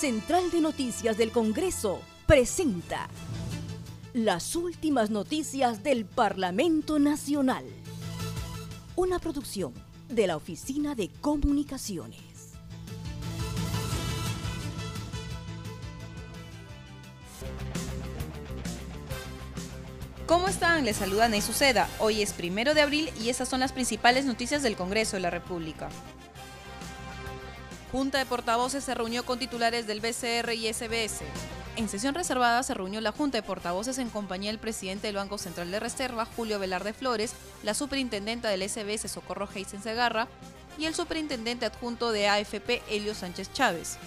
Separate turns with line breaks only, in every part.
Central de Noticias del Congreso presenta las últimas noticias del Parlamento Nacional. Una producción de la Oficina de Comunicaciones.
¿Cómo están? Les saluda Ney Suceda. Hoy es primero de abril y esas son las principales noticias del Congreso de la República. Junta de Portavoces se reunió con titulares del BCR y SBS. En sesión reservada se reunió la Junta de Portavoces en compañía del presidente del Banco Central de Reserva, Julio Velarde Flores, la superintendenta del SBS, Socorro Heisen Segarra, y el superintendente adjunto de AFP, Helio Sánchez Chávez.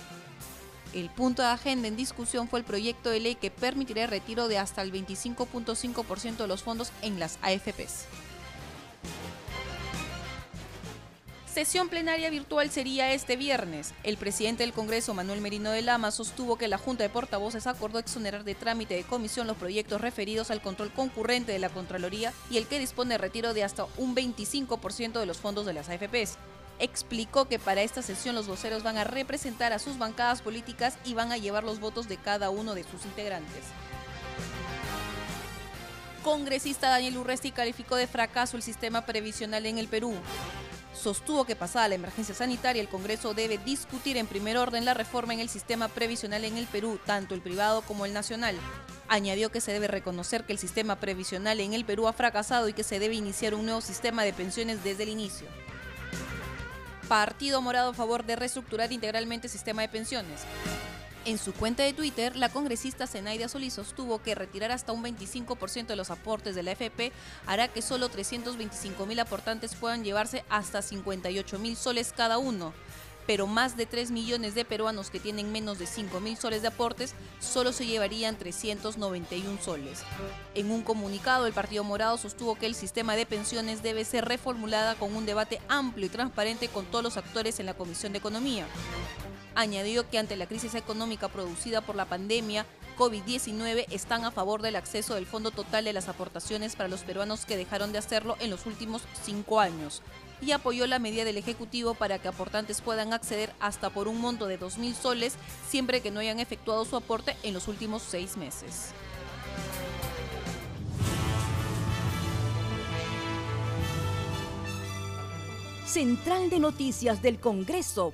El punto de agenda en discusión fue el proyecto de ley que permitirá el retiro de hasta el 25.5% de los fondos en las AFPs. Sesión plenaria virtual sería este viernes. El presidente del Congreso, Manuel Merino de Lama, sostuvo que la Junta de Portavoces acordó exonerar de trámite de comisión los proyectos referidos al control concurrente de la Contraloría y el que dispone retiro de hasta un 25% de los fondos de las AFPs explicó que para esta sesión los voceros van a representar a sus bancadas políticas y van a llevar los votos de cada uno de sus integrantes. Congresista Daniel Urresti calificó de fracaso el sistema previsional en el Perú. Sostuvo que pasada la emergencia sanitaria el Congreso debe discutir en primer orden la reforma en el sistema previsional en el Perú, tanto el privado como el nacional. Añadió que se debe reconocer que el sistema previsional en el Perú ha fracasado y que se debe iniciar un nuevo sistema de pensiones desde el inicio. Partido Morado a favor de reestructurar integralmente el sistema de pensiones. En su cuenta de Twitter, la congresista Zenaida Solís sostuvo que retirar hasta un 25% de los aportes de la FP hará que solo 325 mil aportantes puedan llevarse hasta 58 mil soles cada uno pero más de 3 millones de peruanos que tienen menos de 5 mil soles de aportes solo se llevarían 391 soles. En un comunicado, el Partido Morado sostuvo que el sistema de pensiones debe ser reformulada con un debate amplio y transparente con todos los actores en la Comisión de Economía. Añadió que ante la crisis económica producida por la pandemia, COVID-19 están a favor del acceso del fondo total de las aportaciones para los peruanos que dejaron de hacerlo en los últimos cinco años y apoyó la medida del Ejecutivo para que aportantes puedan acceder hasta por un monto de 2.000 soles siempre que no hayan efectuado su aporte en los últimos seis meses.
Central de Noticias del Congreso